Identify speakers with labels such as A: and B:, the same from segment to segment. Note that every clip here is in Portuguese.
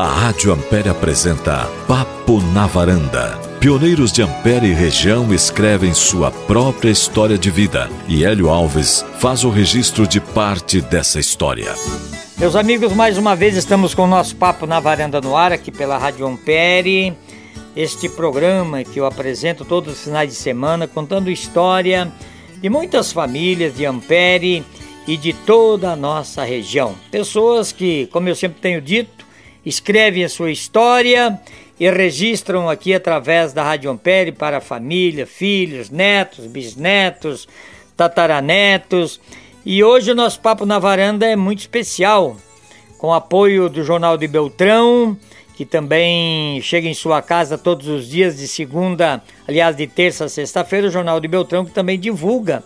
A: A Rádio Ampere apresenta Papo na Varanda. Pioneiros de Ampere e região escrevem sua própria história de vida e Hélio Alves faz o registro de parte dessa história.
B: Meus amigos, mais uma vez estamos com o nosso Papo na Varanda no ar aqui pela Rádio Ampere. Este programa que eu apresento todos os finais de semana contando história de muitas famílias de Ampere e de toda a nossa região. Pessoas que, como eu sempre tenho dito, escrevem a sua história e registram aqui através da Rádio Ampere para a família, filhos, netos, bisnetos, tataranetos. E hoje o nosso papo na varanda é muito especial, com apoio do Jornal de Beltrão, que também chega em sua casa todos os dias de segunda, aliás, de terça a sexta-feira, o Jornal de Beltrão que também divulga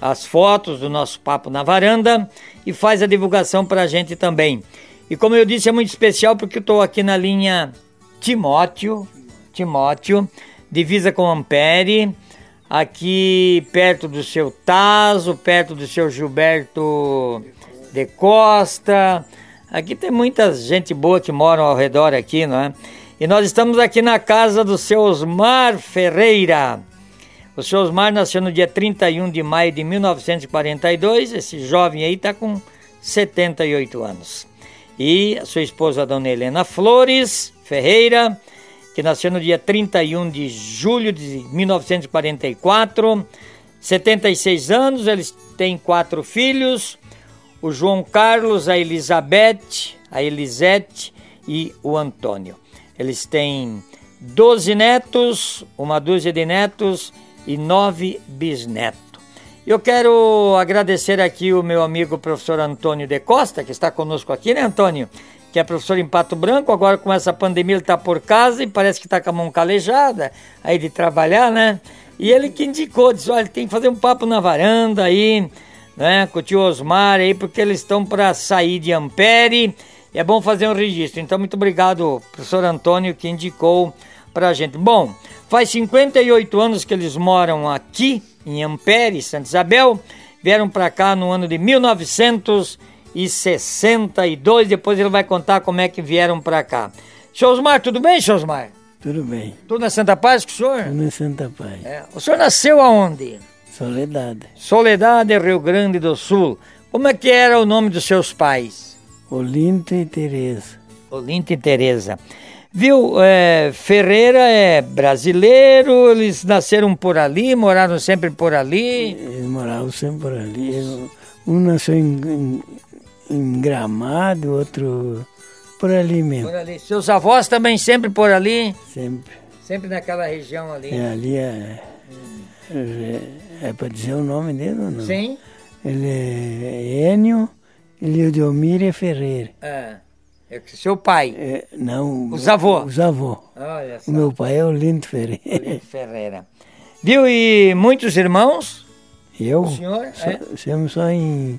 B: as fotos do nosso papo na varanda e faz a divulgação para a gente também. E como eu disse, é muito especial porque eu estou aqui na linha Timóteo, Timóteo, divisa com Ampere, aqui perto do seu Taso, perto do seu Gilberto de Costa. Aqui tem muita gente boa que mora ao redor aqui, não é? E nós estamos aqui na casa do seu Osmar Ferreira. O seu Osmar nasceu no dia 31 de maio de 1942. Esse jovem aí está com 78 anos e sua esposa Dona Helena Flores Ferreira, que nasceu no dia 31 de julho de 1944, 76 anos, eles têm quatro filhos, o João Carlos, a Elizabeth, a Elisete e o Antônio. Eles têm 12 netos, uma dúzia de netos e nove bisnetos. Eu quero agradecer aqui o meu amigo professor Antônio de Costa, que está conosco aqui, né, Antônio? Que é professor em Pato Branco, agora com essa pandemia ele está por casa e parece que está com a mão calejada aí de trabalhar, né? E ele que indicou, disse, olha, tem que fazer um papo na varanda aí, né, com o tio Osmar aí, porque eles estão para sair de Ampere é bom fazer um registro. Então, muito obrigado, professor Antônio, que indicou para a gente. Bom, faz 58 anos que eles moram aqui em Ampere, Santa Isabel. Vieram para cá no ano de 1962. Depois ele vai contar como é que vieram para cá. Seu Osmar, tudo bem, seu Osmar?
C: Tudo bem.
B: Tudo na Santa Paz com o senhor?
C: Tudo na Santa Paz.
B: É. O senhor nasceu aonde?
C: Soledade.
B: Soledade, Rio Grande do Sul. Como é que era o nome dos seus pais?
C: Olinto e Tereza.
B: Olinto e Tereza. Viu, é, Ferreira é brasileiro, eles nasceram por ali, moraram sempre por ali?
C: Eles moravam sempre por ali. Um nasceu em, em, em Gramado, outro por ali mesmo.
B: Por ali. Seus avós também sempre por ali?
C: Sempre.
B: Sempre naquela região ali?
C: É, ali é... Hum. É, é para dizer o nome dele ou não?
B: Sim.
C: Ele é Enio Eliodomira Ferreira.
B: É. É seu pai?
C: É, não.
B: Os avós?
C: Os avós.
B: Olha só.
C: O meu pai é o Lindo Ferreira.
B: Lindo Ferreira. Viu? E muitos irmãos?
C: Eu?
B: O senhor?
C: Só,
B: é?
C: Somos só em,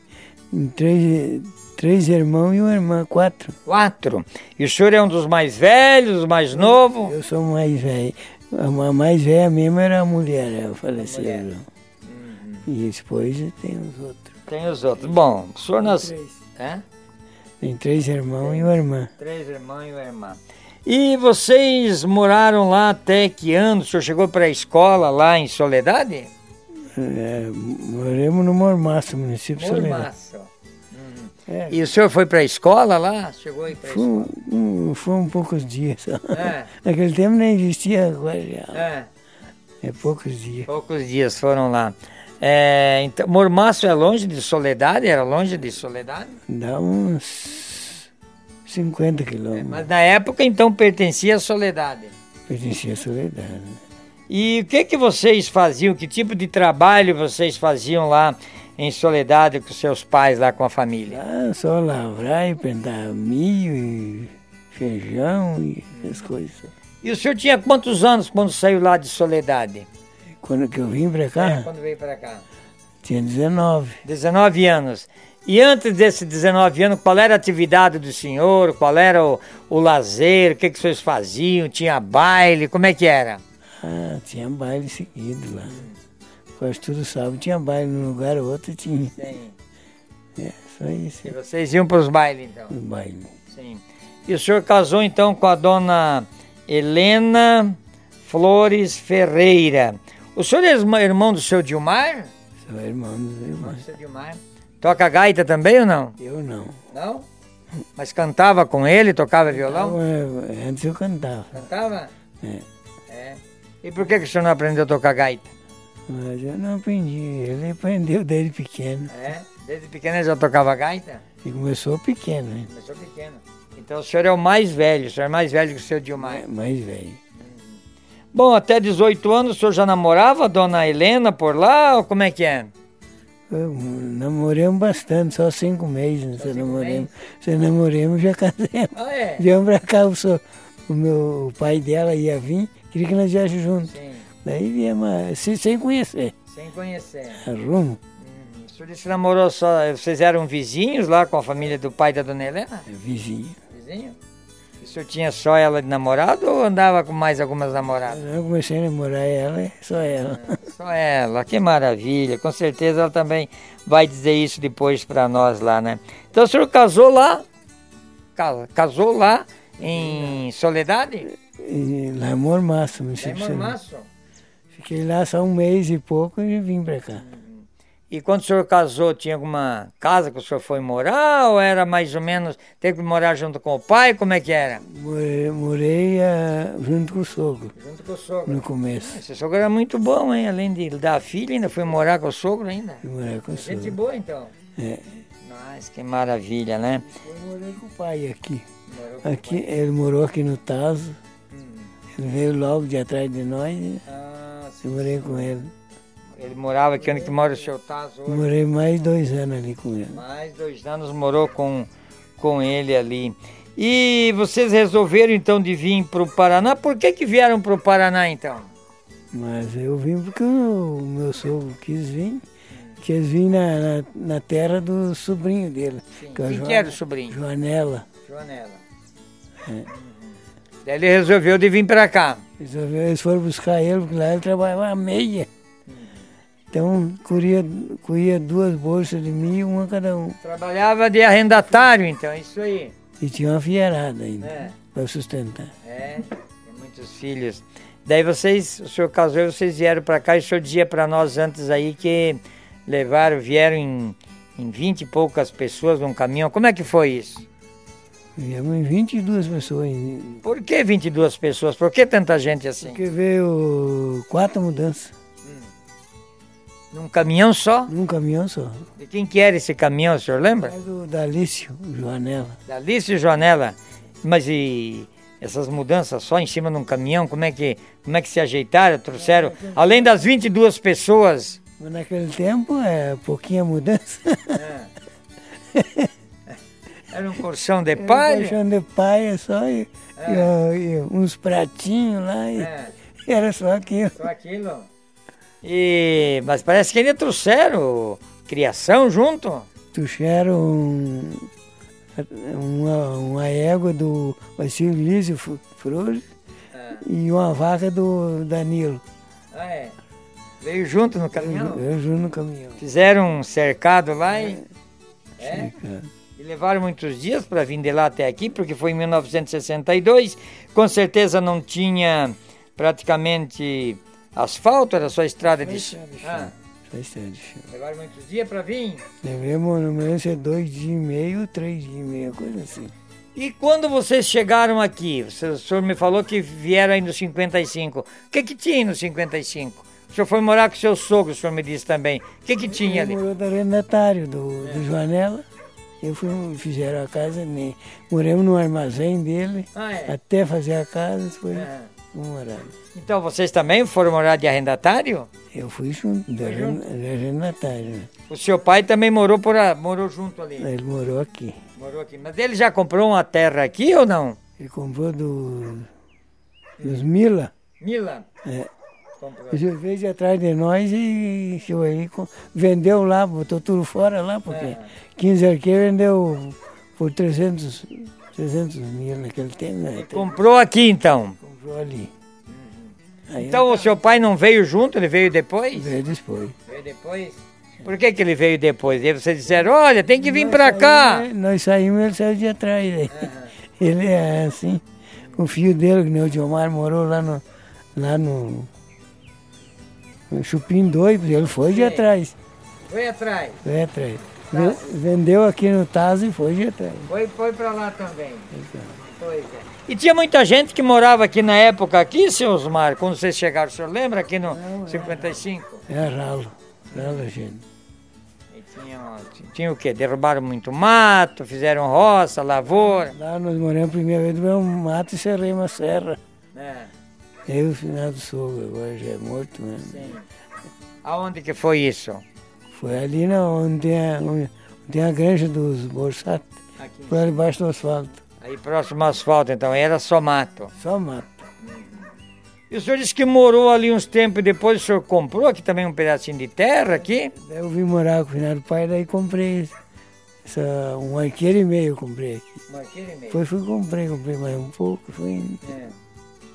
C: em, três, três irmãos e uma irmã, quatro.
B: Quatro. E o senhor é um dos mais velhos, mais novos?
C: Eu sou mais velho. A mais velha mesmo era a mulher, ela faleceu. Uhum. E depois tem os outros.
B: Tem os outros. Bom, o senhor nasceu. É?
C: Tem três irmãos e uma irmã.
B: Três irmãos e uma irmã. E vocês moraram lá até que ano? O senhor chegou para a escola lá em Soledade?
C: É, moramos no Mormaço, município de Soledade.
B: Mormaço. Hum. É. E o senhor foi para a escola lá? Chegou aí para a escola?
C: Um, foram poucos dias. É. Naquele tempo nem existia agora já.
B: É.
C: É poucos dias.
B: Poucos dias foram lá. É, então, Mormaço é longe de Soledade? Era longe de Soledade?
C: Dá uns 50 quilômetros. É,
B: mas na época então pertencia a Soledade?
C: Pertencia a Soledade.
B: E o que que vocês faziam? Que tipo de trabalho vocês faziam lá em Soledade com seus pais, lá com a família?
C: Ah, só lavrar e plantar milho e feijão e essas coisas.
B: E o senhor tinha quantos anos quando saiu lá de Soledade?
C: Quando que eu vim para cá?
B: É, quando veio para cá.
C: Tinha 19.
B: 19 anos. E antes desses 19 anos, qual era a atividade do senhor? Qual era o, o lazer? O que, que vocês faziam? Tinha baile? Como é que era?
C: Ah, tinha baile seguido lá. Quase tudo sábado tinha baile num lugar ou outro tinha.
B: Sim.
C: É, só isso.
B: E vocês iam para os bailes então?
C: Os bailes.
B: Sim. E o senhor casou então com a dona Helena Flores Ferreira. O senhor é irmão do seu Dilmar?
C: Sou irmão do Dilmar.
B: Do seu Dilmar. Toca gaita também ou não?
C: Eu não.
B: Não? Mas cantava com ele, tocava violão?
C: Eu, antes eu cantava.
B: Cantava?
C: É.
B: é. E por que, que o senhor não aprendeu a tocar gaita?
C: Mas eu não aprendi, ele aprendeu desde pequeno.
B: É? Desde pequeno ele já tocava gaita?
C: E começou pequeno, né?
B: Começou pequeno. Então o senhor é o mais velho, o senhor é mais velho que o seu Dilmar.
C: É, mais velho.
B: Bom, até 18 anos o senhor já namorava a dona Helena por lá ou como é que é?
C: Eu, namoramos bastante, só cinco meses. Só cinco namoramos. Se namoramos, já casamos.
B: Ah, é?
C: Viemos pra cá, o, o meu o pai dela ia vir, queria que nós viéssemos juntos.
B: Sim.
C: Daí viemos sem, sem conhecer.
B: Sem conhecer.
C: A rumo.
B: Hum, o senhor se namorou só. Vocês eram vizinhos lá com a família do pai da dona Helena?
C: É, vizinho.
B: Vizinho? O senhor tinha só ela de namorado ou andava com mais algumas namoradas?
C: Eu comecei a namorar ela, só ela.
B: É, só ela, que maravilha. Com certeza ela também vai dizer isso depois para nós lá, né? Então o senhor casou lá? Casou lá em Soledade?
C: Lá em Mormaço.
B: Lá em Mormaço?
C: Fiquei lá só um mês e pouco e vim para cá.
B: E quando o senhor casou, tinha alguma casa que o senhor foi morar ou era mais ou menos, teve que morar junto com o pai? Como é que era?
C: Morei, morei uh, junto com o sogro.
B: Junto com o sogro?
C: No começo.
B: Esse sogro era muito bom, hein? Além de dar filha, ainda foi morar com o sogro ainda?
C: Fui morar com o sogro.
B: Gente boa então?
C: É.
B: Mas que maravilha, né?
C: Eu morei com o pai aqui. aqui pai. Ele morou aqui no Tazo. Hum. Ele veio logo de atrás de nós. Ah, sim, eu morei com ele.
B: Ele morava aqui onde que mora o seu Tazo hoje?
C: Morei mais dois anos ali com ele.
B: Mais dois anos morou com, com ele ali. E vocês resolveram então de vir para o Paraná. Por que, que vieram para o Paraná então?
C: Mas eu vim porque o meu sogro quis vir. Quis vir na, na, na terra do sobrinho dele.
B: Sim. Que é Quem que era o sobrinho?
C: Joanela.
B: Joanela. É. Daí ele resolveu de vir para cá.
C: Resolveu, eles foram buscar ele, porque lá ele trabalhava meia. Então, corria, corria duas bolsas de mim, uma cada um.
B: Trabalhava de arrendatário, então, é isso aí.
C: E tinha uma fierada ainda, é. para sustentar.
B: É, tem muitos filhos. Daí vocês, o senhor casou e vocês vieram para cá, e o senhor dizia para nós antes aí que levaram, vieram em, em 20 e poucas pessoas num caminhão. Como é que foi isso?
C: Viemos em 22 pessoas.
B: Por que 22 pessoas? Por que tanta gente assim?
C: Porque veio quatro mudanças.
B: Num caminhão só?
C: Num caminhão só.
B: De quem que era esse caminhão, o senhor lembra?
C: É do Dalício Joanela.
B: Dalício Joanela. Mas e essas mudanças só em cima de um caminhão, como é que, como é que se ajeitaram, trouxeram? Além das 22 pessoas.
C: Mas naquele tempo é pouquinha mudança.
B: É. Era um colchão de palha?
C: um colchão de palha só e, é. e, e uns pratinhos lá. E, é. Era só aquilo.
B: Só aquilo? E, mas parece que ainda trouxeram criação junto.
C: Trouxeram um, uma, uma égua do Vacilo Lísio Flores ah. e uma vaca do Danilo.
B: Ah, é? Veio junto no caminhão?
C: Veio, junto no caminhão.
B: Fizeram um cercado lá e...
C: É? Cercado.
B: E levaram muitos dias para vir de lá até aqui, porque foi em 1962. Com certeza não tinha praticamente Asfalto era só estrada de chão?
C: Ah. Só estrada de chão.
B: Levaram muitos dias para vir?
C: Levamos, no menos, dois dias e meio, três dias e meio, coisa assim.
B: E quando vocês chegaram aqui, o senhor me falou que vieram aí no 55. O que que tinha no 55? O senhor foi morar com seu sogro, o senhor me disse também. O que que tinha ali?
C: Morou do arrendatário do, é. do Joanela. Eu fui, fizeram a casa, né? moramos no armazém dele, ah, é? até fazer a casa, depois é.
B: Então vocês também foram morar de arrendatário?
C: Eu fui junto, de, arrendatário.
B: O seu pai também morou, por a, morou junto ali?
C: Ele morou aqui.
B: Morou aqui. Mas ele já comprou uma terra aqui ou não?
C: Ele comprou do, dos Mila.
B: Mila?
C: É. Ele veio atrás de nós e aí, vendeu lá, botou tudo fora lá, porque é. 15 arqueiros vendeu por 300, 300 mil naquele tempo. Né?
B: Comprou aqui então?
C: Comprou ali.
B: Então o seu pai não veio junto, ele veio depois?
C: Veio depois.
B: Veio depois? Por que, que ele veio depois? E vocês disseram, olha, tem que vir para cá.
C: Nós saímos, ele saiu de atrás. Uhum. Ele é assim, o filho dele, que nem o Diomar, morou lá no, lá no, no Chupim 2, ele foi de
B: Sim.
C: atrás.
B: Foi atrás.
C: Foi atrás.
B: Tá.
C: Ve- Vendeu aqui no Tazo e foi de atrás.
B: Foi, foi pra lá também. Pois é. E tinha muita gente que morava aqui na época, aqui, seu Osmar, quando vocês chegaram, o senhor lembra aqui no 55?
C: É ralo, ralo, gente.
B: E tinha, tinha o quê? Derrubaram muito mato, fizeram roça, lavoura.
C: Lá nós moramos a primeira vez, um mato e serrei uma serra.
B: É,
C: Eu, o final do sogro, agora já é morto mesmo.
B: sim. Aonde que foi isso?
C: Foi ali na, onde, tem a, onde tem a granja dos Borsato, por ali debaixo do asfalto.
B: Aí próximo asfalto, então, era só mato.
C: Só mato.
B: E o senhor disse que morou ali uns tempos depois, o senhor comprou aqui também um pedacinho de terra aqui?
C: Daí eu vim morar com o final do pai, daí comprei essa, um arqueiro e meio eu comprei aqui. Depois fui comprei, comprei mais um pouco, fui indo.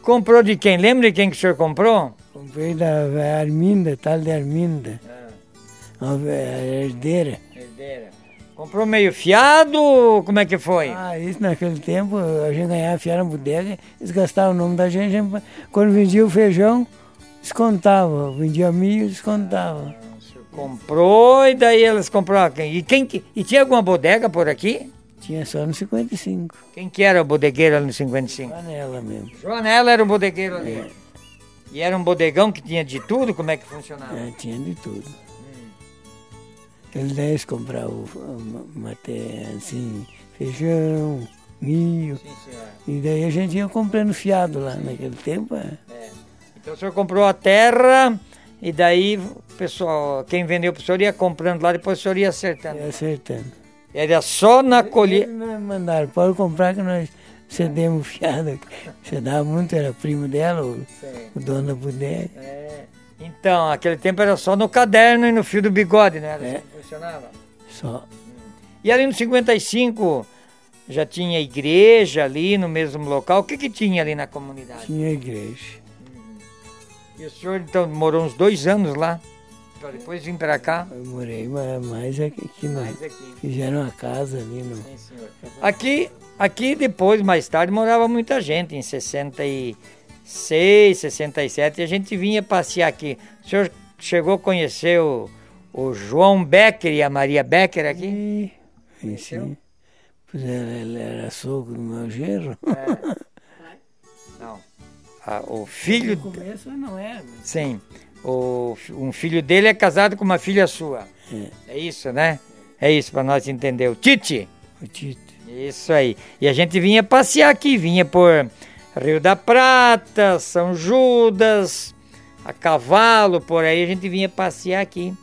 B: Comprou de quem? Lembra de quem que o senhor comprou?
C: Comprei da Arminda, tal de Arminda, uma ve- herdeira.
B: Comprou meio fiado? Como é que foi?
C: Ah, isso naquele tempo, a gente ganhava fiar na bodega, eles gastavam o nome da gente, gente- quando vendia o feijão, descontava, vendia milho, descontava.
B: Comprou e daí eles compraram. E, quem, que- e tinha alguma bodega por aqui?
C: Tinha só no 55,
B: Quem que era o bodegueiro ali no 55?
C: panela mesmo.
B: Joanela era o bodegueiro ali. E era um bodegão que tinha de tudo? Como é que funcionava?
C: É, tinha de tudo. Eles daí compravam maté, assim, feijão, milho,
B: Sim,
C: e daí a gente ia comprando fiado lá naquele tempo. é.
B: Então o senhor comprou a terra e daí o pessoal, quem vendeu pro senhor ia comprando lá, depois o senhor ia acertando.
C: Ia acertando.
B: Era só na colheita.
C: Mandaram, pode comprar que nós cedemos fiado. Você dava muito, era primo dela, o, o dono da bodega.
B: Então, aquele tempo era só no caderno e no fio do bigode, né? Era assim
C: É.
B: que funcionava.
C: Só.
B: E ali no 55 já tinha igreja ali no mesmo local. O que que tinha ali na comunidade?
C: Tinha igreja.
B: E o senhor então morou uns dois anos lá, para depois vir para cá?
C: Eu morei mais, mais aqui, aqui no,
B: Mais aqui.
C: fizeram uma casa ali no.
B: Sim, senhor. Aqui, aqui depois, mais tarde, morava muita gente, em 66, 67, e a gente vinha passear aqui. O senhor chegou a conhecer o, o João Becker e a Maria Becker aqui?
C: E, e sim. Pois ele era sogro do meu genro.
B: Não. Ah, o filho,
C: No começo não era.
B: sim, o, um filho dele é casado com uma filha sua.
C: É,
B: É isso, né? É isso para nós entender. O Tite?
C: o Tito.
B: Isso aí. E a gente vinha passear aqui, vinha por Rio da Prata, São Judas, a cavalo, por aí a gente vinha passear aqui.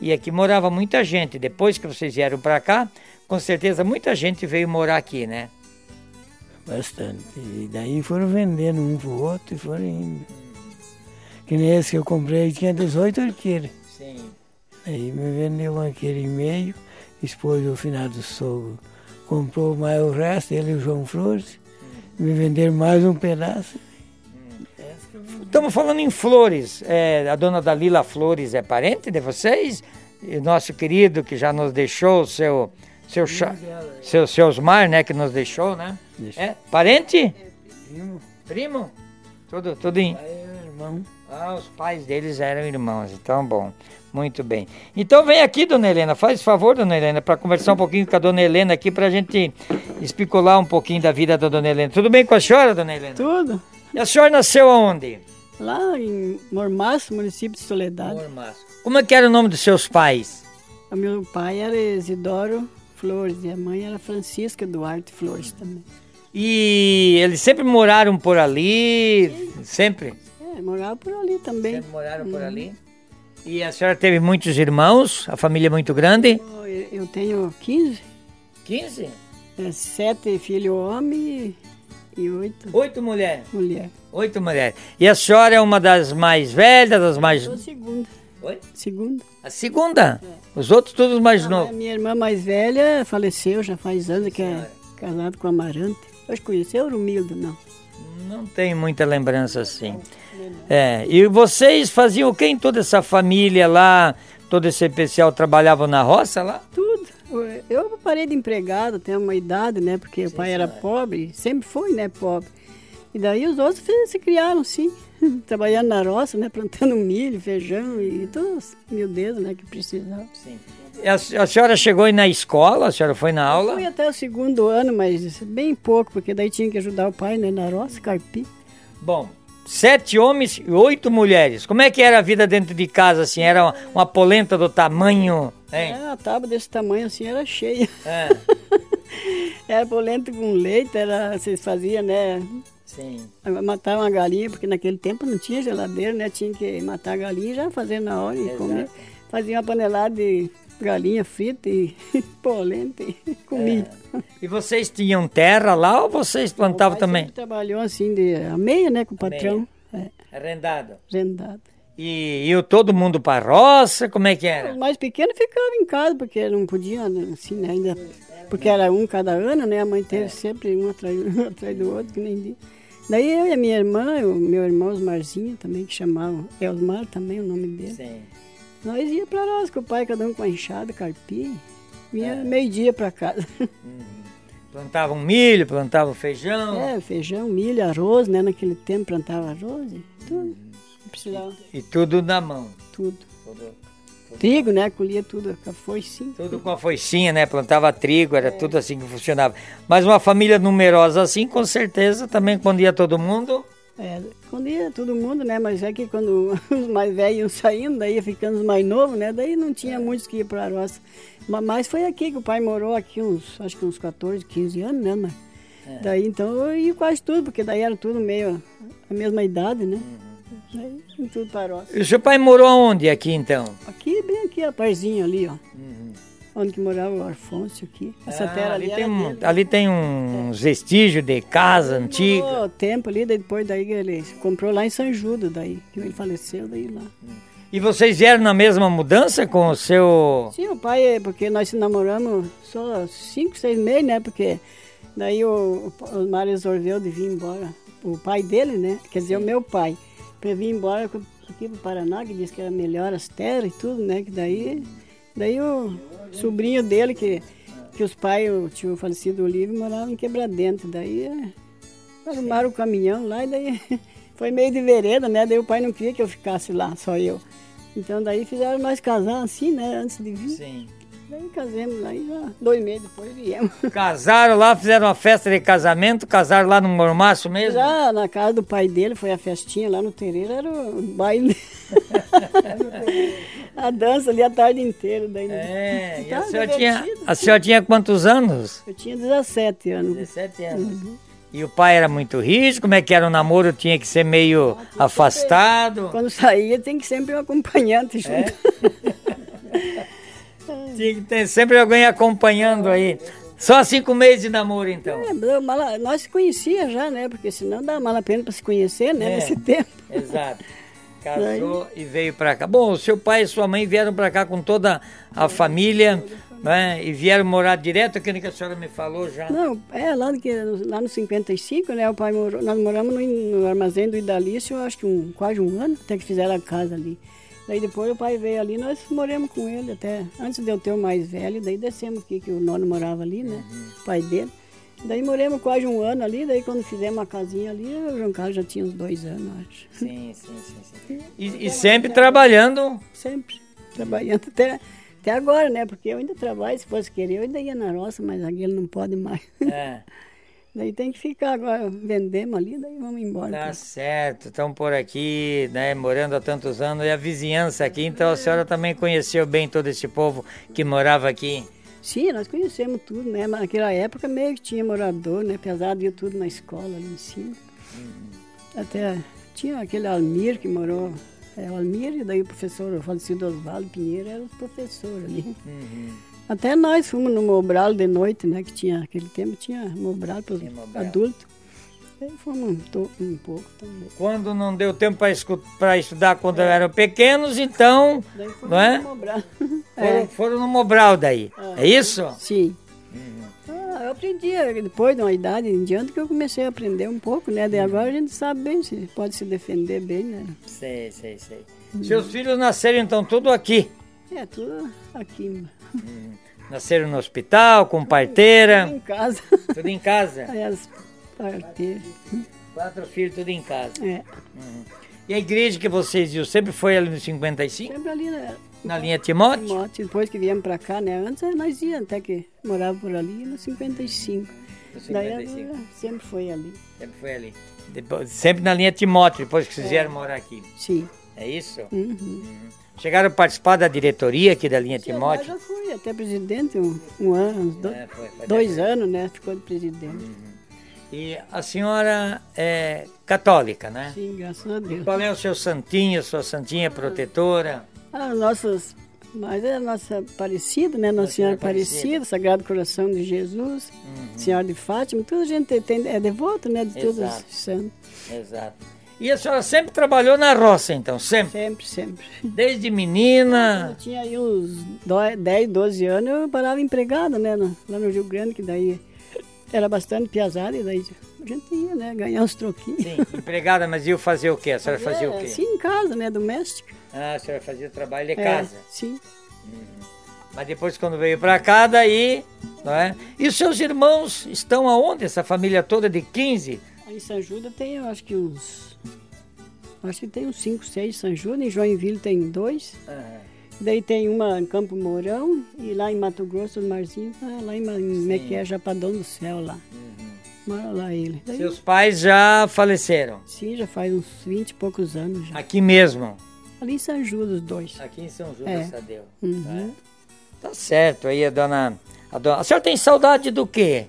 B: E aqui morava muita gente. Depois que vocês vieram para cá, com certeza muita gente veio morar aqui, né?
C: Bastante. E daí foram vendendo um pro outro e foram indo. Que nem esse que eu comprei tinha 18 arqueiros.
B: Sim.
C: Aí me vendeu um arqueiro e meio, expôs o finado sogro. Comprou mais o resto, ele e o João Flores. Me venderam mais um pedaço.
B: Estamos falando em flores. É, a dona Dalila Flores é parente de vocês? E o nosso querido que já nos deixou, o seu, seu, cha- seu, seu Osmar, né? Que nos deixou, né?
C: Deixou.
B: É? Parente?
C: Primo,
B: Primo? Tudo, tudo em.
C: pai irmão.
B: Ah, os pais deles eram irmãos, então bom. Muito bem. Então vem aqui, dona Helena, faz favor, dona Helena, para conversar um pouquinho com a dona Helena aqui, para a gente especular um pouquinho da vida da dona Helena. Tudo bem com a senhora, dona Helena?
D: Tudo.
B: E a senhora nasceu aonde?
D: Lá em Mormaço, município de Soledade.
B: Como é que era o nome dos seus pais?
D: O meu pai era Isidoro Flores e a mãe era Francisca Duarte Flores também.
B: E eles sempre moraram por ali? Sempre?
D: É, morava por ali também.
B: Sempre moraram por ali. E a senhora teve muitos irmãos? A família é muito grande?
D: Eu, eu tenho 15,
B: 15?
D: é, sete filhos homens e, oito
B: Oito mulheres.
D: mulheres.
B: Oito mulheres. E a senhora é uma das mais velhas, das mais.
D: Sou segunda.
B: Oi?
D: Segunda.
B: A segunda? Os outros todos mais
D: A
B: novos.
D: minha irmã mais velha faleceu já faz anos, que é casada com Amarante. Acho que conheceu o Romildo, não.
B: Não tem muita lembrança assim. É, e vocês faziam o que em toda essa família lá? Todo esse pessoal trabalhavam na roça lá?
D: Tudo. Eu parei de empregado até uma idade, né? Porque sim, o pai era pobre, sempre foi, né, pobre. E daí os outros se criaram, sim, trabalhando na roça, né, plantando milho, feijão e todas as Deus, né, que precisavam. Sim.
B: A, a, senhora chegou aí na escola? A senhora foi na aula? Eu
D: fui até o segundo ano, mas bem pouco, porque daí tinha que ajudar o pai, né, na roça, carpi.
B: Bom, sete homens e oito mulheres. Como é que era a vida dentro de casa, assim? Era uma, uma polenta do tamanho...
D: Hein? É, a tábua desse tamanho, assim, era cheia. É. era polenta com leite, era, vocês faziam, né? Sim. Matar uma galinha, porque naquele tempo não tinha geladeira, né? Tinha que matar a galinha e já fazer na hora e comer. Fazia uma panelada de galinha frita e polenta e comia. É.
B: E vocês tinham terra lá ou vocês plantavam também?
D: trabalhou assim de a meia, né, com o patrão.
B: É. Arrendado.
D: Arrendado.
B: E iam todo mundo para roça? Como é que era?
D: Os mais pequenos ficavam em casa, porque não podiam, assim, né, ainda. Porque era um cada ano, né? A mãe teve é. sempre um atrás, um atrás do outro, que nem dia. Daí eu e a minha irmã, o meu irmão Osmarzinho também, que chamavam Elmar também, o nome dele. Sim. Nós ia para nós com o pai, cada um com a enxada, carpia. Vinha é. meio-dia para casa.
B: Uhum. Plantavam milho, plantavam feijão.
D: É, feijão, milho, arroz, né? Naquele tempo plantava arroz tudo. Uhum.
B: Precisava. E, e, tudo na mão.
D: Tudo. tudo. Trigo, né? Colhia tudo com a foicinha.
B: Tudo com a foicinha, né? Plantava trigo, era é. tudo assim que funcionava. Mas uma família numerosa assim, com certeza, também quando ia todo mundo.
D: É, quando ia todo mundo, né? Mas é que quando os mais velhos iam saindo, daí ia ficando os mais novos, né? Daí não tinha muitos que iam para a roça. Mas foi aqui que o pai morou aqui uns, acho que uns 14, 15 anos, né? Mas, é. Daí então eu ia quase tudo, porque daí era tudo meio a mesma idade, né? Uhum. Daí, tudo para
B: E o seu pai morou aonde aqui então?
D: Aqui, bem aqui, a parzinho ali, ó. Uhum. Onde morava o Arfonso aqui. Essa
B: ah,
D: terra
B: ali, ali tem, um, ali tem uns é. vestígios de casa ele antiga.
D: Morou tempo ali, depois daí ele comprou lá em São Judas, daí, que ele faleceu, daí lá.
B: E vocês vieram na mesma mudança com o seu...
D: Sim, o pai, porque nós se namoramos só cinco, seis meses, né? Porque daí o, o Osmar resolveu de vir embora. O pai dele, né? Quer dizer, Sim. o meu pai para vir embora aqui para o Paraná, que disse que era melhor as terras e tudo, né? Que daí, daí o sobrinho dele, que, que os pais, o tio falecido Olívio, moravam em Quebradento. Daí é, arrumaram o caminhão lá e daí foi meio de vereda, né? Daí o pai não queria que eu ficasse lá, só eu. Então daí fizeram nós casar assim, né? Antes de vir. Sim. Daí casamos, aí já dois meses depois viemos.
B: Casaram lá, fizeram uma festa de casamento, casaram lá no Mormaço mesmo?
D: Já na casa do pai dele, foi a festinha lá no terreiro, era o baile. a dança ali a tarde inteira. Daí,
B: é, e a senhora, tinha, a senhora tinha quantos anos?
D: Eu tinha 17 anos.
B: 17 anos. Uhum. E o pai era muito rígido? Como é que era o namoro? Tinha que ser meio ah, afastado?
D: Quando saía, tem que sempre um acompanhante junto. É?
B: Tinha que ter sempre alguém acompanhando aí. Só cinco meses de namoro, então.
D: É, nós se conhecia já, né? Porque senão dá mal a pena para se conhecer, né? É, nesse tempo.
B: Exato. Casou e veio para cá. Bom, seu pai e sua mãe vieram para cá com toda a família, né? E vieram morar direto, aquilo que a senhora me falou já.
D: Não, é lá, que, lá no 55, né? O pai morou, nós moramos no, no armazém do Idalício, acho que um, quase um ano, até que fizeram a casa ali. Daí depois o pai veio ali, nós moramos com ele até antes de eu ter o mais velho, daí descemos aqui, que o nono morava ali, né? Uhum. O pai dele. Daí moramos quase um ano ali, daí quando fizemos uma casinha ali, o João Carlos já tinha uns dois anos, acho.
B: Sim, sim, sim. sim. E, e sempre trabalhando?
D: Sempre, trabalhando até, até agora, né? Porque eu ainda trabalho, se fosse querer, eu ainda ia na roça, mas aqui ele não pode mais. É. Daí tem que ficar agora, vendemos ali, daí vamos embora.
B: Tá certo, estão por aqui, né, morando há tantos anos, e a vizinhança aqui, então a senhora também conheceu bem todo esse povo que morava aqui?
D: Sim, nós conhecemos tudo, né, mas naquela época meio que tinha morador, né, apesar de ir tudo na escola ali em cima. Uhum. Até tinha aquele Almir que morou, é, o Almir e daí o professor, o falecido Osvaldo Pinheiro, era o professor ali. Uhum. Até nós fomos no Mobral de noite, né? Que tinha, aquele tempo tinha Mobral para adultos. Um, pouco também.
B: Quando não deu tempo para estudar quando é. eram pequenos, então. Daí não é? no Mobral. Foram, é. foram no Mobral daí. É, é isso?
D: Sim. Uhum. Ah, eu aprendi depois de uma idade em diante que eu comecei a aprender um pouco, né? Daí agora a gente sabe bem, se pode se defender bem, né?
B: Sei, sei, sei. Uhum. Seus filhos nasceram então tudo aqui?
D: É, tudo aqui.
B: Hum. Nasceram no hospital, com parteira?
D: Tudo em casa.
B: Tudo em casa?
D: Aí as
B: Quatro filhos, tudo em casa.
D: É.
B: Uhum. E a igreja que vocês iam sempre foi ali no 55?
D: Sempre ali na,
B: Na linha Timóteo?
D: Timóteo. Depois que viemos pra cá, né? Antes nós íamos até que morava por ali no 55.
B: No
D: Daí
B: 55.
D: agora sempre foi ali.
B: Sempre foi ali. Depois, sempre na linha Timóteo, depois que vocês vieram morar aqui.
D: Sim.
B: É isso?
D: Uhum.
B: Chegaram a participar da diretoria aqui da linha
D: Sim,
B: Timóteo?
D: Já fui até presidente um, um ano, uns dois,
B: É, foi- foi
D: dois anos, né? Ficou de presidente.
B: E a senhora é católica, né?
D: Sim, graças a Deus.
B: Qual é o seu santinho, sua santinha protetora?
D: Ah, nossas, mas é a nossa Aparecida, né? Nossa,
B: Nossa
D: Senhora
B: Aparecida.
D: Sagrado Coração de Jesus, Senhora de Fátima, toda a gente tem, é devoto, né? De todos os santos.
B: Exato. E a senhora sempre trabalhou na roça, então? Sempre?
D: Sempre, sempre.
B: Desde menina?
D: Eu tinha aí uns dó- 10, 12 anos, eu parava empregada, né? Lá no Rio Grande, que daí era bastante piazada, e daí a gente ia, né? Ganhar uns troquinhos.
B: Sim, empregada, mas ia fazer o quê? A senhora fazia o
D: É,
B: quê?
D: Sim, em casa, né? Doméstica.
B: Ah, a senhora fazia o trabalho de
D: É,
B: casa.
D: sim.
B: Mas depois quando veio pra cá, daí, não é? E os seus irmãos estão aonde? Essa família toda de 15?
D: Aí em São Judas tem, eu acho que uns. Acho que tem uns 5, 6 São Judas. Em Joinville tem dois. Daí tem uma em Campo Mourão e lá em Mato Grosso, no Marzinho, tá lá em, Mequé, Japadão do Céu lá. Mora lá ele. Daí,
B: Seus pais já faleceram.
D: Sim, já faz uns 20 e poucos anos já.
B: Aqui mesmo.
D: Ali em São Judas, os dois.
B: Aqui em São Judas,
D: É.
B: Tadeu.
D: Uhum.
B: Tá certo aí, a dona, a dona. A senhora tem saudade do quê?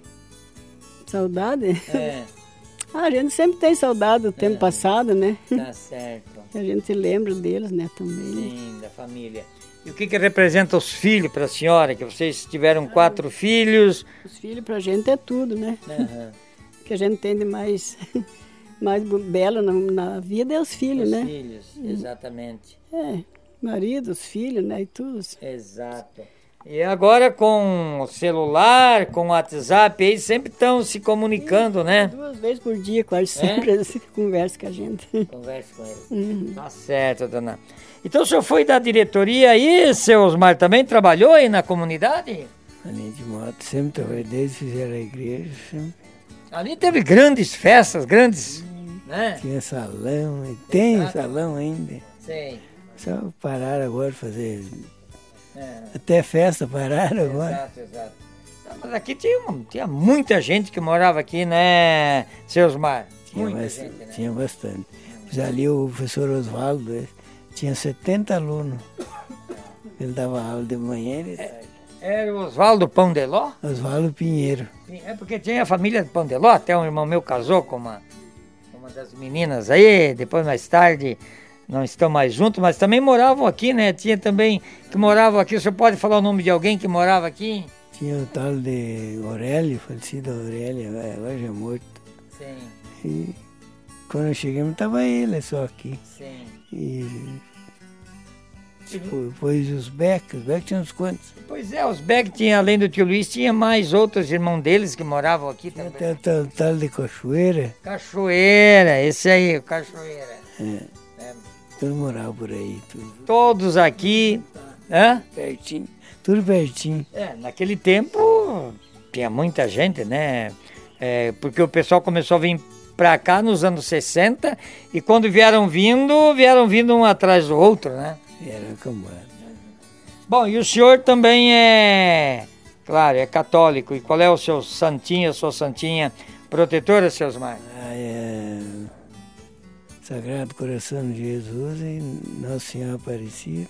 D: Saudade?
B: É,
D: Ah, a gente sempre tem saudade do tempo passado, né?
B: tá certo.
D: A gente lembra deles, né, também.
B: Sim, da família. E o que que representa os filhos para a senhora? Que vocês tiveram quatro filhos.
D: Os filhos pra gente é tudo, né?
B: Aham.
D: O que a gente tem de mais, mais belo na, na vida é os filhos,
B: Os
D: né?
B: filhos, exatamente.
D: É, marido, os filhos, né? E tudo.
B: Exato. E agora com o celular, com o WhatsApp, aí sempre estão se comunicando, né?
D: Duas vezes por dia, quase
B: É?
D: sempre, eles conversam com a gente.
B: Converse com eles.
D: Uhum.
B: Tá certo, dona. Então o senhor foi da diretoria aí, seu Osmar, também trabalhou aí na comunidade?
C: Ali de moto, sempre trabalhei, desde que fizeram a igreja, sempre
B: Ali teve grandes festas, grandes, né?
C: tinha salão, e tem
B: Exato.
C: salão ainda.
B: Sim.
C: Só pararam agora de fazer.
B: É,
C: Até festa pararam agora.
B: exato, exato. Mas aqui tinha, tinha muita gente que morava aqui, né, seu Osmar?
C: Tinha,
B: Muita
C: bas-
B: gente, né?
C: tinha bastante. Mas ali o professor Oswaldo eh, tinha 70 alunos. Ele dava aula de manhã e de tarde.
B: Era o Oswaldo Pão de Ló?
C: Oswaldo Pinheiro.
B: É porque tinha a família de Pão de Ló, até um irmão meu casou com uma, uma das meninas aí, depois mais tarde não estão mais juntos, mas também moravam aqui, né? Tinha também que moravam aqui, o senhor pode falar o nome de alguém que morava aqui?
C: Tinha o tal de Aurélio, falecido Aurélio, agora agora já morto.
B: Sim,
C: E quando chegamos estava ele só aqui.
B: sim.
C: E depois os Beck, os Beck tinha uns quantos.
B: Pois é, os Beck tinha, além do tio Luiz, tinha mais outros irmãos deles que moravam aqui
C: Tinha
B: também.
C: o tal, tal de Cachoeira,
B: Cachoeira, esse aí, Cachoeira.
C: é,
B: É,
C: tudo morava por aí, tudo
B: todos aqui, hã?
C: pertinho, tudo pertinho.
B: É, naquele tempo tinha muita gente, né? É, porque o pessoal começou a vir pra cá nos anos 60 e quando vieram vindo, vieram vindo um atrás do outro, né?
C: Era cambada.
B: Bom, e o senhor também é, claro, é católico. E qual é o seu santinho, a sua santinha protetora, seus mais?
C: É, Sagrado Coração de Jesus e Nossa Senhora Aparecida.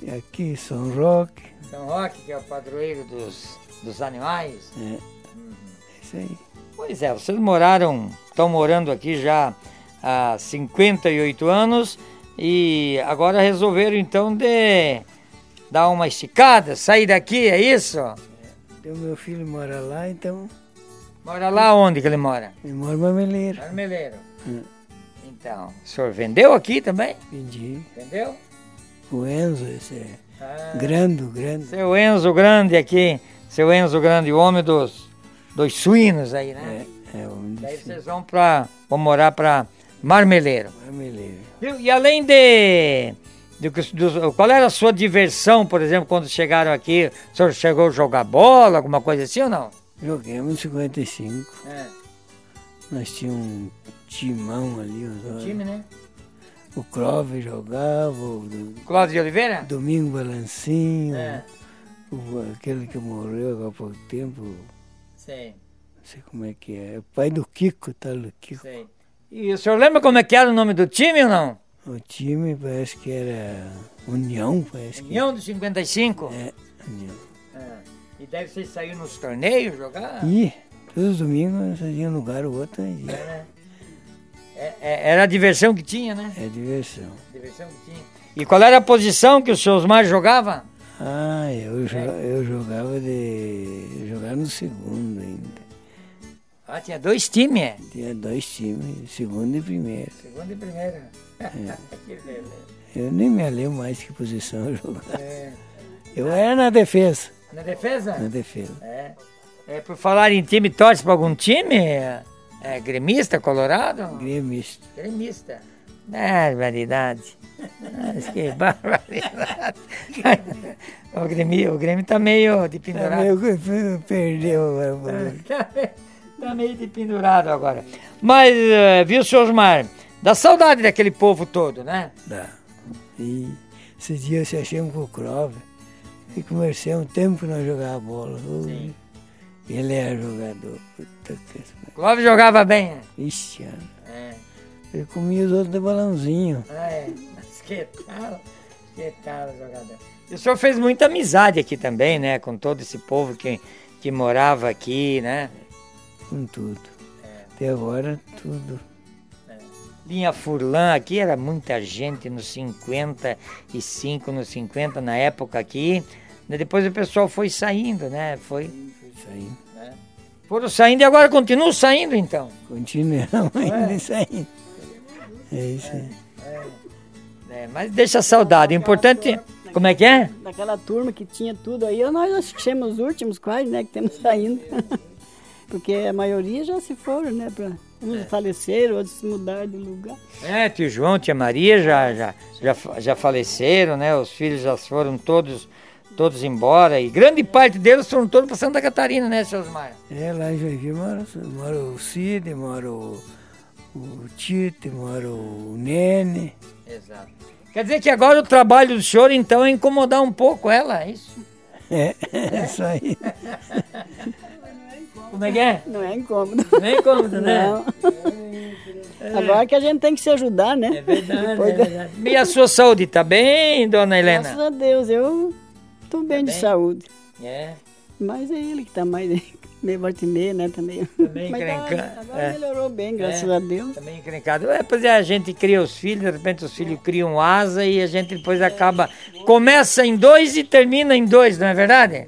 C: E aqui São Roque,
B: São Roque, que é o padroeiro dos, dos animais.
C: é, é isso aí.
B: Pois é, vocês moraram, estão morando aqui já há 58 anos e agora resolveram então de dar uma esticada, sair daqui, é isso?
C: Então meu filho mora lá, então
B: Mora lá onde que ele mora?
C: ele mora em Mameleiro.
B: Marmeleiro.
C: Hum.
B: Então, o senhor vendeu aqui também?
C: Vendi.
B: Vendeu?
C: O Enzo, esse é
B: Ah,
C: grande, grande.
B: seu Enzo Grande aqui, seu Enzo Grande, o homem dos, dos suínos aí, né?
C: É, é o
B: Daí vocês vão, pra, vão morar para Marmeleiro.
C: Mameleiro.
B: Viu? E além de, do do- qual era a sua diversão, por exemplo, quando chegaram aqui? O senhor chegou a jogar bola, alguma coisa assim ou não?
C: Joguemos em 55.
B: É,
C: Nós tínhamos um timão ali. os-
B: time, né?
C: O Clóvis jogava, o do-
B: Cláudio de Oliveira?
C: Domingo Balancinho,
B: É,
C: o- aquele que morreu há pouco tempo, não
B: sei,
C: sei como é que é. O pai do Kiko, tá? Do Kiko.
B: sei. E o senhor lembra como é que era o nome do time ou não?
C: O time parece que era União, parece que
B: União dos 55?
C: é. União.
B: É. E deve vocês sair nos torneios jogar?
C: E todos os domingos nós fazíamos um lugar ou outro.
B: É, é, era a diversão que tinha, né?
C: É diversão.
B: Diversão que tinha. E qual era a posição que o senhor Osmar jogava?
C: Ah, eu, jo- eu jogava de. Eu jogava no segundo ainda.
B: Ah, tinha dois times, é?
C: Tinha dois times, segundo e primeiro.
B: Segundo e primeiro. que beleza.
C: Eu nem me lembro mais que posição eu jogava.
B: É.
C: Eu era na defesa.
B: Na defesa?
C: Na defesa.
B: É. é. Por falar em time, torce para algum time? É, é gremista, colorado?
C: Gremista.
B: Gremista. Barbaridade. Mas que barbaridade. o, Grêmio, o Grêmio tá meio de
C: Tá
B: pendurado.
C: meio que perdeu agora.
B: Tá meio- tá meio de pendurado agora. Mas, eh, viu, senhor Osmar? Dá saudade daquele povo todo, né?
C: Dá. E esses dias se achamos com o Clóvis e conversamos um tempo que nós jogávamos bola. Ui, Ele era jogador. Puta que...
B: Clóvis jogava bem. né?
C: Ixi, cara.
B: É.
C: ele comia os outros de balãozinho.
B: Ah, é. Mas que tal? Que tal, jogador? E o senhor fez muita amizade aqui também, né? Com todo esse povo que, que morava aqui, né?
C: Com tudo. Até agora, tudo.
B: Linha Furlan aqui era muita gente nos 55, nos 50, na época aqui. Né, Depois o pessoal foi saindo, né? Foi,
C: Isso aí.
B: Foram saindo e agora continuam saindo então.
C: Continuamos ainda isso aí. É isso aí.
B: É, mas deixa saudade. O importante. Como é que é?
D: Daquela turma que tinha tudo aí, nós achamos os últimos quase, né, que temos saindo. Porque a maioria já se foram, né, pra, uns faleceram, outros se mudaram de lugar.
B: É, tio João, tia Maria já, já, já, já faleceram, né? Os filhos já foram todos, todos embora. E grande parte deles foram todos para Santa Catarina, né, seu Osmar?
C: É, lá em Joinville mora, mora o Cid, mora o, o Tite, mora o Nene.
B: Exato. Quer dizer que agora o trabalho do senhor, então, é incomodar um pouco ela, é isso?
C: É, é isso aí.
B: Como é que é?
D: Não é incômodo.
B: Não é incômodo, né?
D: Não. Agora que a gente tem que se ajudar, né?
B: É verdade,
D: Depois
B: é
D: da-
B: verdade. E a sua saúde tá bem, dona
D: Graças
B: Helena?
D: a Deus, eu tô bem de
B: bem?
D: saúde.
B: É,
D: Mas é ele que tá mais meio volta e meia, né, também.
B: Também
D: Mas tá-
B: encrenca-
D: agora
B: é.
D: melhorou bem, graças
B: É.
D: a Deus.
B: também encrencado. É, pois é, a gente cria os filhos, de repente os filhos criam asa e a gente depois acaba. Começa em dois e termina em dois, não é verdade?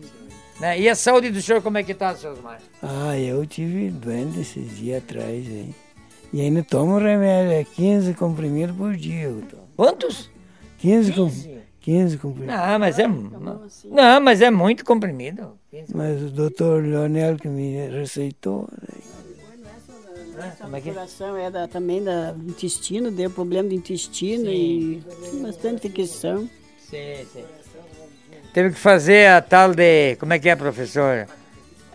B: Né? E a saúde do senhor, como é que tá, seu Osmar?
C: Ah, eu tive doente esses dias atrás aí. E ainda tomo remédio, é 15 comprimidos por dia eu tomo.
B: Quantos?
C: 15, com,
B: 15?
C: 15 comprimidos.
B: Não, mas é. Não, mas é muito comprimido.
C: Mas o doutor Leonel que me receitou, né?
B: Como é que é?
D: coração é da, também da intestino, deu problema de intestino e bastante infecção.
B: Sim, sim. Teve que fazer a tal de. Como é que é, professor?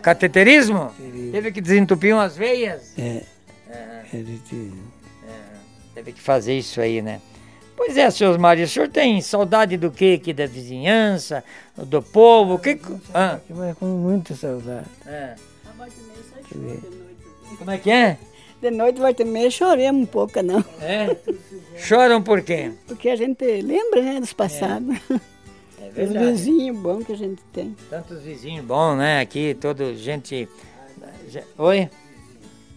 B: Cateterismo? Teve que desentupir umas veias?
C: é,
B: É,
C: ele te-
B: teve que fazer isso aí, né? Pois é, senhor Maria, o senhor tem saudade do que aqui da vizinhança, do povo? Que... Ah,
C: Mas com muita saudade.
B: é. Como é que é?
D: De noite vai ter meio choremos um pouco, não.
B: É? Choram por quê?
D: Porque a gente lembra, né, dos passados.
B: É
D: Os vizinhos bons que a gente tem.
B: Tantos vizinhos bons, né? Aqui, todo gente... Oi?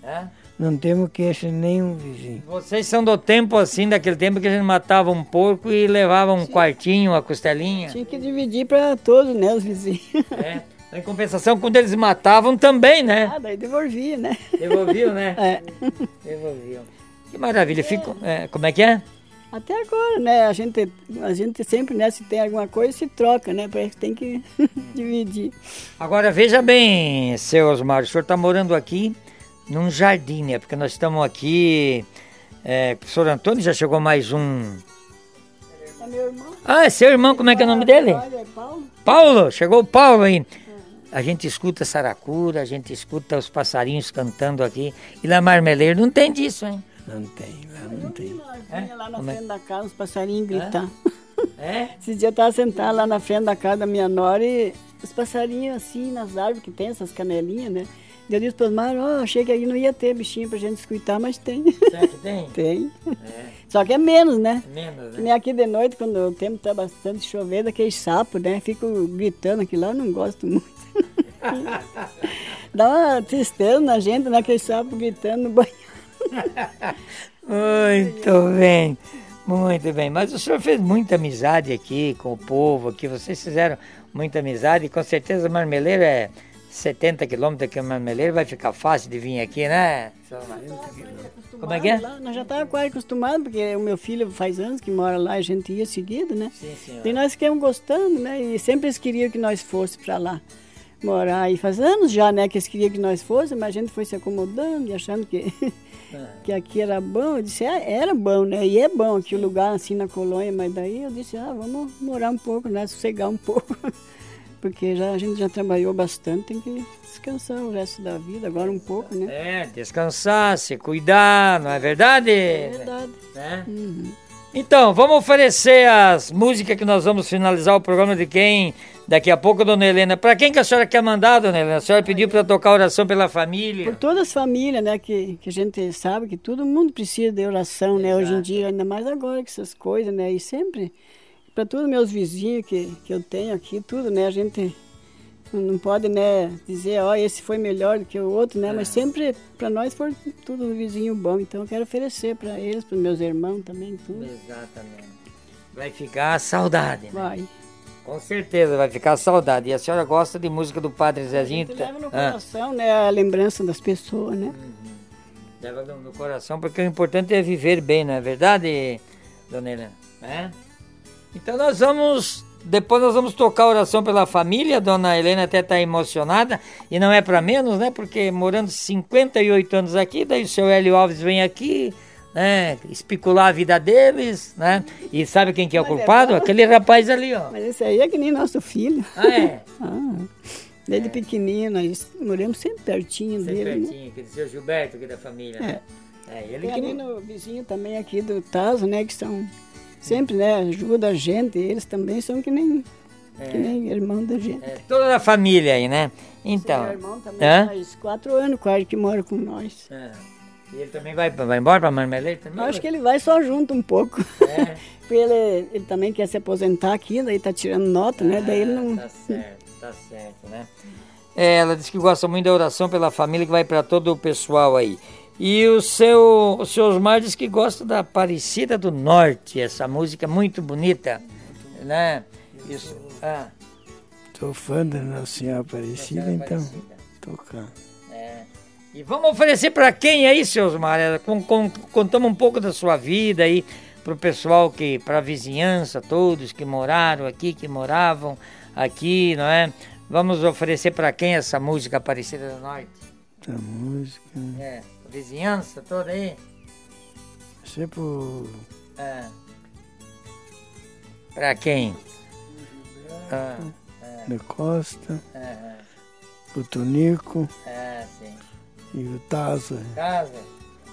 B: É?
C: Não temos queixa nenhum vizinho.
B: Vocês são do tempo assim, daquele tempo que a gente matava um porco e levava um quartinho, uma costelinha.
D: Tinha que dividir para todos, né, os vizinhos.
B: É. Em compensação, quando eles matavam também, né?
D: Ah, daí devolvia, né?
B: Devolviam, né?
D: É.
B: Devolviam. Que maravilha. Fico, é, como é que é?
D: Até agora, né? A gente, a gente sempre, né, se tem alguma coisa, se troca, né? Parece que tem que dividir.
B: Agora veja bem, seu Osmar, o senhor está morando aqui num jardim, né? Porque nós estamos aqui. É, o senhor Antônio já chegou mais um.
D: É meu irmão.
B: Ah, é seu irmão, como é que é o nome dele?
D: Olha, é Paulo.
B: Paulo, chegou o Paulo aí. A gente escuta saracura, a gente escuta os passarinhos cantando aqui. E lá Marmeleiro não tem disso, hein?
C: Não tem, lá não tem.
D: Nós vinha lá na
B: Como é?
D: frente da casa, os passarinhos gritar.
B: É?
D: Esse dia eu tava sentada lá na frente da casa da minha nora e os passarinhos assim nas árvores que tem essas canelinhas, né? Eu disse para Osmar, ó, achei que aí não ia ter bichinho pra gente escutar, mas tem.
B: Será que tem?
D: tem.
B: É,
D: Só que é menos, né?
B: menos, né?
D: Nem aqui de noite, quando o tempo tá bastante chovendo, aqueles sapos, né? Fico gritando aqui lá, eu não gosto muito. Dá uma tristeza na gente, né? Aqueles sapos gritando no banho.
B: Muito bem, muito bem. Mas o senhor fez muita amizade aqui com o povo aqui, vocês fizeram muita amizade e com certeza Marmeleiro é 70 quilômetros aqui Marmeleiro, vai ficar fácil de vir aqui, né? Como é que é?
D: Lá, nós já estávamos quase acostumados, porque o meu filho faz anos que mora lá, a gente ia seguido, né?
B: Sim.
D: E nós ficamos gostando, né? E sempre eles queriam que nós fôssemos para lá morar. E faz anos já, né, que eles queriam que nós fôssemos, mas a gente foi se acomodando e achando que, que aqui era bom. Eu disse, é, era bom, né? E é bom aqui o lugar, assim, na colônia. Mas daí eu disse, ah, vamos morar um pouco, né? Sossegar um pouco. Porque já, a gente já trabalhou bastante, tem que descansar o resto da vida, agora um pouco, né?
B: É, descansar, se cuidar, não é verdade?
D: É verdade.
B: Né?
D: Uhum.
B: Então, vamos oferecer as músicas que nós vamos finalizar o programa de quem daqui a pouco, dona Helena. Para quem que a senhora quer mandar, dona Helena? A senhora pediu para tocar oração pela família.
D: Por todas as famílias, né, que, que a gente sabe que todo mundo precisa de oração, né, hoje em dia, ainda mais agora com essas coisas, né, e sempre, para todos meus vizinhos que, que eu tenho aqui, tudo, né, a gente não pode, né, dizer, ó, esse foi melhor do que o outro, né, mas sempre, para nós, foi tudo vizinho bom, então eu quero oferecer para eles, para meus irmãos também, tudo.
B: Exatamente. Vai ficar a saudade, né?
D: Vai.
B: Com certeza vai ficar a saudade. E a senhora gosta de música do Padre
D: A
B: Zezinho?
D: gente leva no
B: Ah,
D: coração, né, a lembrança das pessoas, né.
B: leva no, no coração, porque o importante é viver bem, não é verdade, dona Helena? É? Então nós vamos. Depois nós vamos tocar a oração pela família, a dona Helena até está emocionada, e não é para menos, né? Porque morando 58 anos aqui, daí o seu Hélio Alves vem aqui, né? Especular a vida deles, né? E sabe quem que é o
D: Mas é
B: culpado?
D: bom.
B: Aquele rapaz ali, ó.
D: Mas esse aí é que nem nosso filho.
B: Ah, é?
D: Ah, desde pequenininho, nós moramos sempre pertinho
B: Sempre
D: dele. Né?
B: pertinho, aquele seu Gilberto aqui da família, né? É, ele
D: Tem
B: que...
D: ali no vizinho também aqui do Tazo, né? Que são sempre, né? Ajuda a gente. Eles também são que nem, que nem irmão da gente.
B: É, toda a família aí, né? Então.
D: Meu irmão também
B: Hã?
D: faz quatro anos quase que mora com nós.
B: É. E ele também vai, vai embora para Marmeleiro também?
D: Acho que ele vai só junto um pouco.
B: É.
D: Porque ele, ele também quer se aposentar aqui, daí tá tirando nota, né? Daí ele não.
B: Tá certo, tá certo, né? É, ela disse que gosta muito da oração pela família, que vai para todo o pessoal aí. E o seu, o seu Osmar diz que gosta da Aparecida do Norte, essa música muito bonita, né? Isso. Ah,
C: Sou fã da Nossa Senhora Aparecida,
B: Senhora
C: então
B: Aparecida.
C: tocando.
B: É. E vamos oferecer para quem aí, seus Osmar? Com, contamos um pouco da sua vida aí para o pessoal que, para a vizinhança, todos que moraram aqui, que moravam aqui, não é? Vamos oferecer para quem essa música Aparecida do Norte?
C: Essa música.
B: É, vizinhança toda aí.
C: Sempre
B: É. Para quem? Ah,
C: da Costa,
B: é, é,
C: o Tonico
B: é, sim.
C: e o.
B: Casa.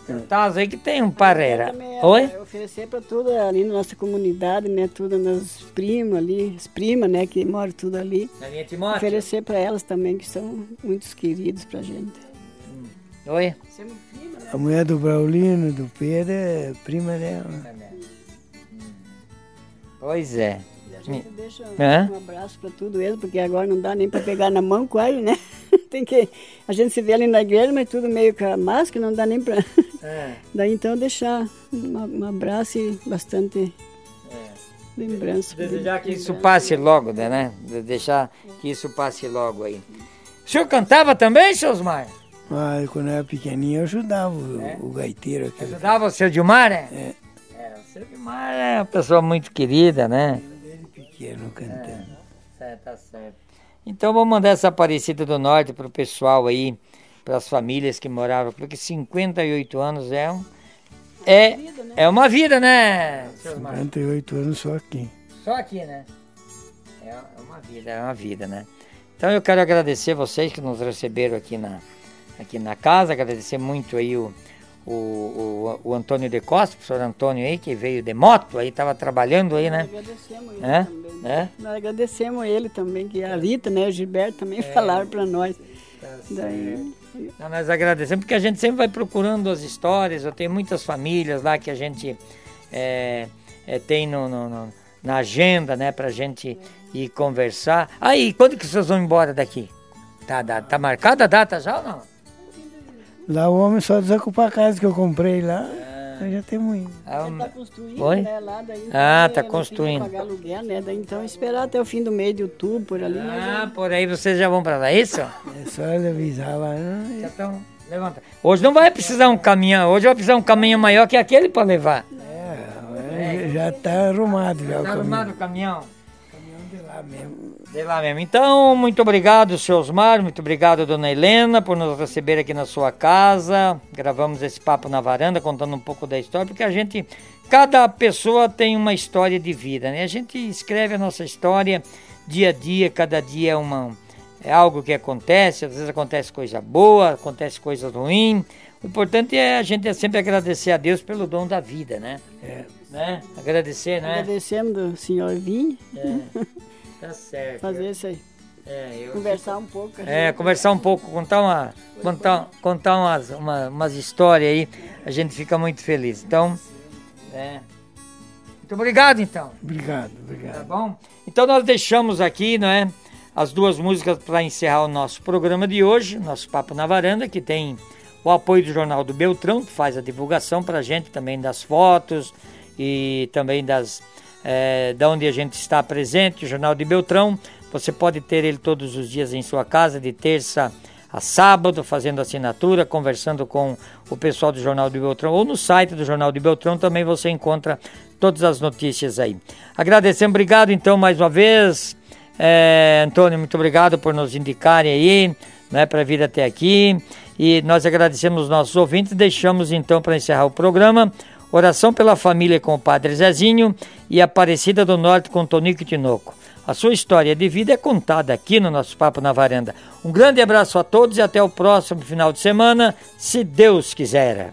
B: O Tazo aí que tem um pareira.
D: Também é,
B: Oi?
D: é oferecer para tudo ali na nossa comunidade, né? Tudo nas primas ali, as primas, né? Que moram tudo ali.
B: Na linha Timóteo?
D: Oferecer para elas também, que são muitos queridos pra gente.
B: Oi?
D: Somos prima, né?
C: A mulher do Braulino, do Pedro, é prima dela.
B: Pois é.
D: E a gente deixa
B: Hã?
D: um abraço para tudo eles, porque agora não dá nem para pegar na mão quase, né? Tem que. A gente se vê ali na igreja, mas tudo meio com a máscara, não dá nem para.
B: É,
D: Daí então deixar um, um abraço e bastante
B: é.
D: lembrança. pra
B: Desejar que isso passe logo, né? De- Deixar que isso passe logo aí. O senhor cantava também, seu Osmar?
C: Mas quando eu era pequenininho eu ajudava o,
B: É?
C: o gaiteiro aquele.
B: Ajudava o seu Dilmar, é?
C: É.
B: É, o seu Dilmar é uma pessoa muito querida, né?
C: Desde pequeno cantando.
B: Certo, tá certo. Então vamos mandar essa Aparecida do Norte pro pessoal aí, para as famílias que moravam, porque 58 anos é um, é, é uma vida, né?
C: 58 anos só aqui.
B: Só aqui, né? É, é uma vida, é uma vida, né? Então eu quero agradecer vocês que nos receberam aqui na, aqui na casa, agradecer muito aí o, o, o, o Antônio de Costa, o professor Antônio aí, que veio de moto, aí estava trabalhando aí, né?
D: Nós agradecemos ele
B: É?
D: também.
B: É?
D: Nós agradecemos ele também, que a Rita, né, o Gilberto também falaram para nós. Daí,
B: Não, nós agradecemos porque a gente sempre vai procurando as histórias. Eu tenho muitas famílias lá que a gente é, é, tem no, no- no- na agenda, né, pra gente ir conversar. Aí, quando que vocês vão embora daqui? Tá, tá, tá marcada a data já ou não?
C: Lá o homem só desocupar a casa que eu comprei lá, nós já temos ido.
B: Ah,
D: Ele tá construindo,
B: Oi?
D: né, lá daí.
B: Ah, tá
D: não
B: construindo.
D: pagar aluguel, né, daí então esperar até o fim do mês de outubro, por ali, nós
B: Ah, por aí vocês já vão pra lá, é isso?
C: É só ele avisar lá. né?
B: Já estão levanta. Hoje não vai precisar um caminhão, hoje vai precisar um caminhão maior que aquele para levar.
C: É, já está arrumado já o
B: Tá
C: caminho.
B: arrumado o caminhão?
C: Lá mesmo.
B: De lá mesmo. Então, muito obrigado, seu Osmar, muito obrigado, dona Helena, por nos receber aqui na sua casa. Gravamos esse papo na varanda, contando um pouco da história, porque a gente, cada pessoa tem uma história de vida, né? A gente escreve a nossa história dia a dia, cada dia é uma é algo que acontece, às vezes acontece coisa boa, acontece coisa ruim. O importante é a gente sempre agradecer a Deus pelo dom da vida, né?
C: É.
B: Né? Agradecer, né?
D: agradecemos do senhor vir,
B: É, tá certo.
D: fazer isso aí,
B: É, eu
D: conversar um pouco.
B: é,
D: gente.
B: conversar um pouco, contar, uma, contar, contar umas, uma, umas histórias aí, a gente fica muito feliz. Então, é. Muito obrigado, então.
C: Obrigado,
B: Tá
C: obrigado.
B: bom? Então, nós deixamos aqui, não é? As duas músicas para encerrar o nosso programa de hoje, nosso Papo na Varanda, que tem o apoio do Jornal do Beltrão, que faz a divulgação para a gente também das fotos e também das é, da onde a gente está presente, o Jornal de Beltrão. Você pode ter ele todos os dias em sua casa, de terça a sábado, fazendo assinatura, conversando com o pessoal do Jornal de Beltrão, ou no site do Jornal de Beltrão também você encontra todas as notícias aí. Agradecemos, obrigado então mais uma vez. É, Antônio, muito obrigado por nos indicarem aí, né, para vir até aqui. E nós agradecemos os nossos ouvintes. Deixamos então para encerrar o programa. Oração pela família com o Padre Zezinho e Aparecida do Norte com Tonico Tinoco. A sua história de vida é contada aqui no nosso Papo na Varanda. Um grande abraço a todos e até o próximo final de semana, se Deus quiser.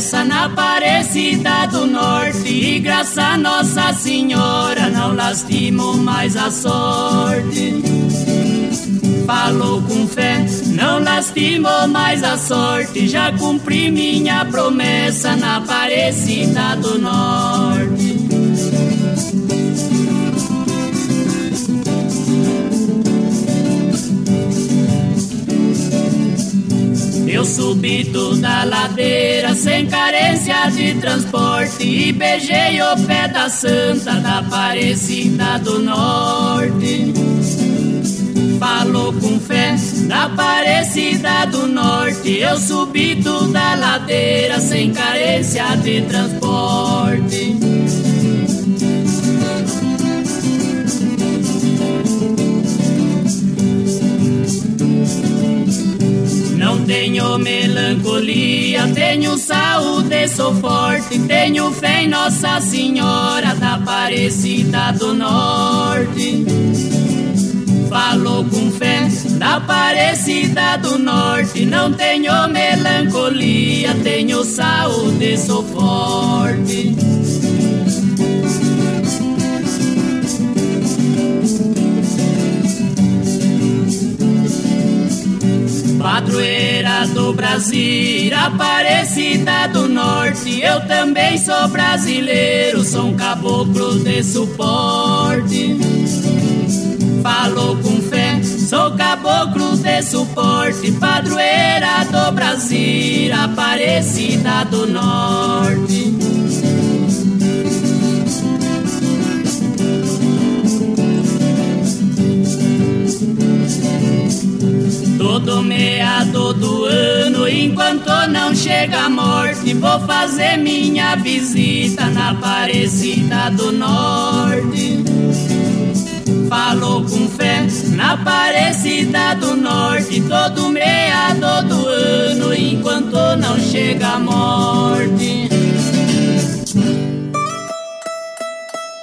E: na Aparecida do Norte E graças a Nossa Senhora não lastimo mais a sorte. Falou com fé, não lastimou mais a sorte Já cumpri minha promessa na Aparecida do Norte Eu subi toda a ladeira sem carência de transporte E beijei o pé da santa da Aparecida do Norte. Falou com fé da Aparecida do Norte Eu subi toda a ladeira sem carência de transporte tenho melancolia, tenho saúde, sou forte, tenho fé em Nossa Senhora da Aparecida do Norte. Falou com fé da Aparecida do Norte, não tenho melancolia, tenho saúde, sou forte. Padroeira do Brasil, Aparecida do Norte, eu também sou brasileiro, sou um caboclo de suporte. Falou com fé, sou caboclo de suporte, padroeira do Brasil, Aparecida do Norte. Todo meado do ano, enquanto não chega a morte, vou fazer minha visita na Aparecida do Norte. Falou com fé na Aparecida do Norte, todo meado do ano, enquanto não chega a morte.